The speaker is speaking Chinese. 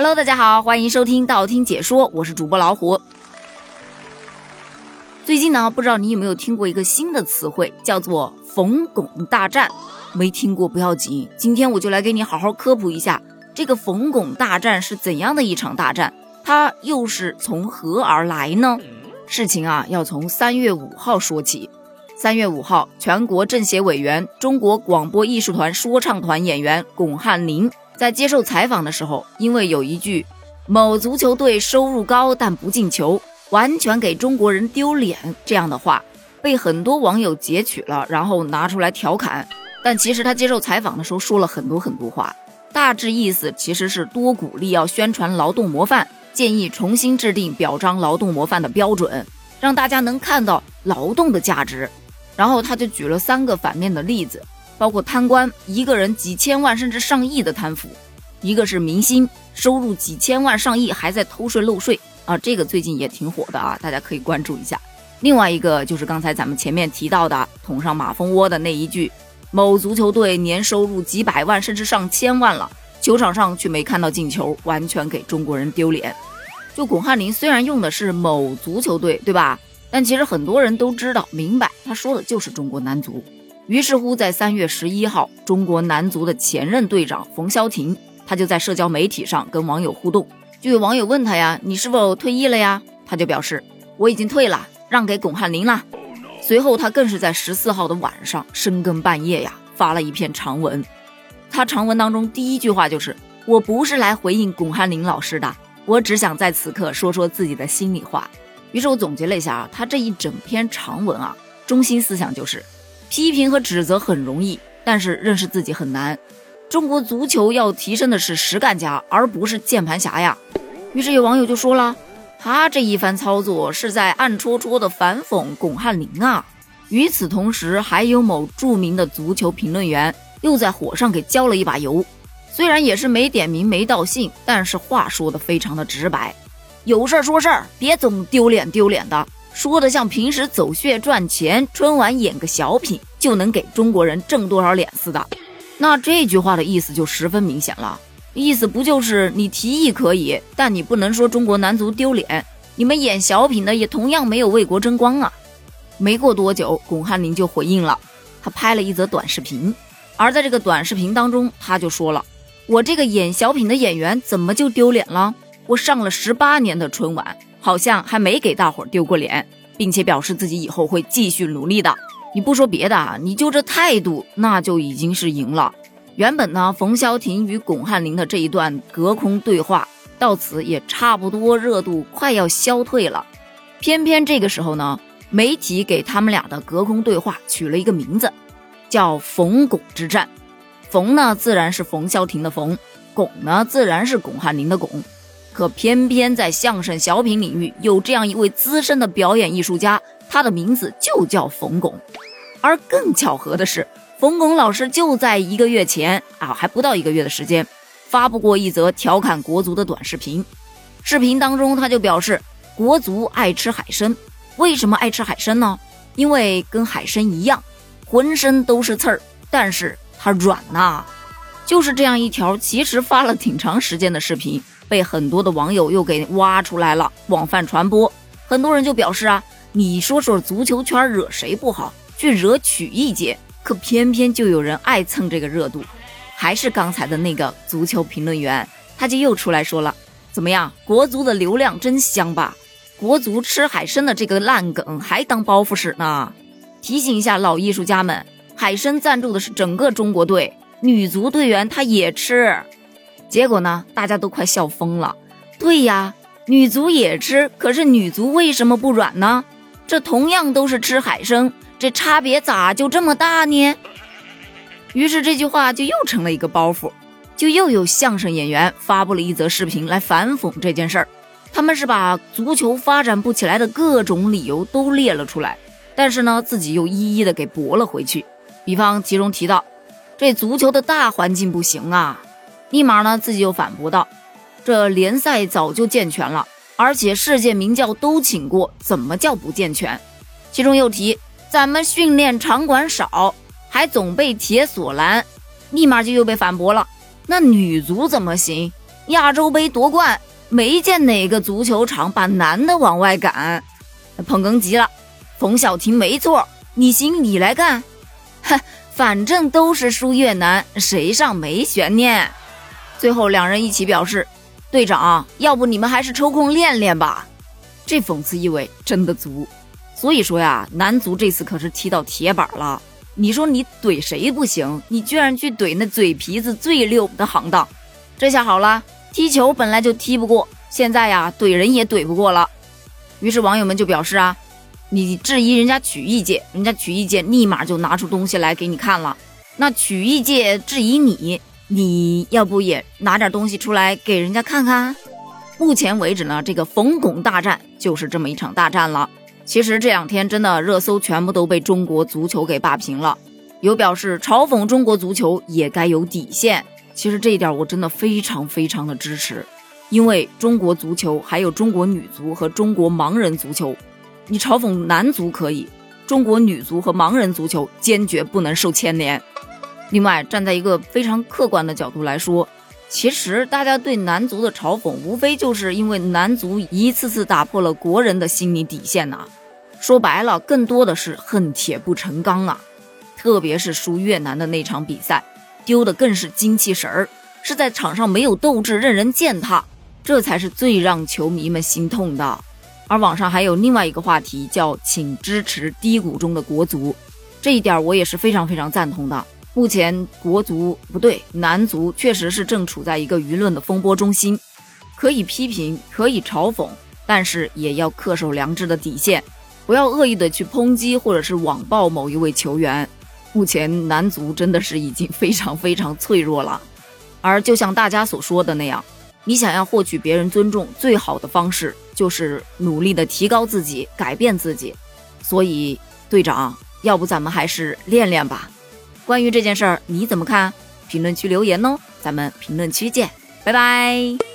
Hello，大家好，欢迎收听道听解说，我是主播老虎。最近呢，不知道你有没有听过一个新的词汇，叫做“冯巩大战”。没听过不要紧，今天我就来给你好好科普一下，这个冯巩大战是怎样的一场大战，它又是从何而来呢？事情啊，要从三月五号说起。三月五号，全国政协委员、中国广播艺术团说唱团演员巩汉林在接受采访的时候，因为有一句“某足球队收入高但不进球，完全给中国人丢脸”这样的话，被很多网友截取了，然后拿出来调侃。但其实他接受采访的时候说了很多很多话，大致意思其实是多鼓励要宣传劳动模范，建议重新制定表彰劳动模范的标准，让大家能看到劳动的价值。然后他就举了三个反面的例子，包括贪官，一个人几千万甚至上亿的贪腐；一个是明星，收入几千万上亿还在偷税漏税啊，这个最近也挺火的啊，大家可以关注一下。另外一个就是刚才咱们前面提到的捅上马蜂窝的那一句：某足球队年收入几百万甚至上千万了，球场上却没看到进球，完全给中国人丢脸。就巩汉林虽然用的是某足球队，对吧？但其实很多人都知道明白，他说的就是中国男足。于是乎，在三月十一号，中国男足的前任队长冯潇霆，他就在社交媒体上跟网友互动。就有网友问他呀：“你是否退役了呀？”他就表示：“我已经退了，让给巩汉林了。”随后，他更是在十四号的晚上深更半夜呀，发了一篇长文。他长文当中第一句话就是：“我不是来回应巩汉林老师的，我只想在此刻说说自己的心里话。”于是我总结了一下啊，他这一整篇长文啊，中心思想就是：批评和指责很容易，但是认识自己很难。中国足球要提升的是实干家，而不是键盘侠呀。于是有网友就说了，他这一番操作是在暗戳戳的反讽巩汉林啊。与此同时，还有某著名的足球评论员又在火上给浇了一把油，虽然也是没点名没道姓，但是话说的非常的直白。有事儿说事儿，别总丢脸丢脸的，说的像平时走穴赚钱，春晚演个小品就能给中国人挣多少脸似的。那这句话的意思就十分明显了，意思不就是你提议可以，但你不能说中国男足丢脸，你们演小品的也同样没有为国争光啊。没过多久，巩汉林就回应了，他拍了一则短视频，而在这个短视频当中，他就说了，我这个演小品的演员怎么就丢脸了？我上了十八年的春晚，好像还没给大伙丢过脸，并且表示自己以后会继续努力的。你不说别的啊，你就这态度，那就已经是赢了。原本呢，冯潇霆与巩汉林的这一段隔空对话，到此也差不多热度快要消退了。偏偏这个时候呢，媒体给他们俩的隔空对话取了一个名字，叫“冯巩之战”。冯呢，自然是冯潇霆的冯；巩呢，自然是巩汉林的巩。可偏偏在相声小品领域有这样一位资深的表演艺术家，他的名字就叫冯巩。而更巧合的是，冯巩老师就在一个月前啊，还不到一个月的时间，发布过一则调侃国足的短视频。视频当中，他就表示国足爱吃海参，为什么爱吃海参呢？因为跟海参一样，浑身都是刺儿，但是它软呐。就是这样一条，其实发了挺长时间的视频。被很多的网友又给挖出来了，广泛传播。很多人就表示啊，你说说足球圈惹谁不好，去惹曲艺界，可偏偏就有人爱蹭这个热度。还是刚才的那个足球评论员，他就又出来说了，怎么样，国足的流量真香吧？国足吃海参的这个烂梗还当包袱使呢？提醒一下老艺术家们，海参赞助的是整个中国队，女足队员她也吃。结果呢，大家都快笑疯了。对呀，女足也吃，可是女足为什么不软呢？这同样都是吃海参，这差别咋就这么大呢？于是这句话就又成了一个包袱，就又有相声演员发布了一则视频来反讽这件事儿。他们是把足球发展不起来的各种理由都列了出来，但是呢，自己又一一的给驳了回去。比方其中提到，这足球的大环境不行啊。立马呢，自己又反驳道：“这联赛早就健全了，而且世界名教都请过，怎么叫不健全？”其中又提：“咱们训练场馆少，还总被铁锁拦。”立马就又被反驳了：“那女足怎么行？亚洲杯夺冠，没见哪个足球场把男的往外赶。捧哏急了，冯小婷没错，你行你来干。哼，反正都是输越南，谁上没悬念。最后两人一起表示，队长，要不你们还是抽空练练吧。这讽刺意味真的足。所以说呀，男足这次可是踢到铁板了。你说你怼谁不行？你居然去怼那嘴皮子最溜的行当，这下好了，踢球本来就踢不过，现在呀怼人也怼不过了。于是网友们就表示啊，你质疑人家曲艺界，人家曲艺界立马就拿出东西来给你看了。那曲艺界质疑你，你要不也拿点东西出来给人家看看？目前为止呢，这个冯巩大战就是这么一场大战了。其实这两天真的热搜全部都被中国足球给霸屏了，有表示嘲讽中国足球也该有底线。其实这一点我真的非常非常的支持，因为中国足球还有中国女足和中国盲人足球，你嘲讽男足可以，中国女足和盲人足球坚决不能受牵连。另外，站在一个非常客观的角度来说，其实大家对男足的嘲讽，无非就是因为男足一次次打破了国人的心理底线呐。说白了，更多的是恨铁不成钢啊！特别是输越南的那场比赛，丢的更是精气神儿，是在场上没有斗志，任人践踏，这才是最让球迷们心痛的。而网上还有另外一个话题，叫“请支持低谷中的国足”，这一点我也是非常非常赞同的。目前国足不对，男足确实是正处在一个舆论的风波中心，可以批评，可以嘲讽，但是也要恪守良知的底线。不要恶意的去抨击或者是网暴某一位球员。目前男足真的是已经非常非常脆弱了，而就像大家所说的那样，你想要获取别人尊重，最好的方式就是努力的提高自己，改变自己。所以队长，要不咱们还是练练吧？关于这件事儿你怎么看？评论区留言哦，咱们评论区见，拜拜。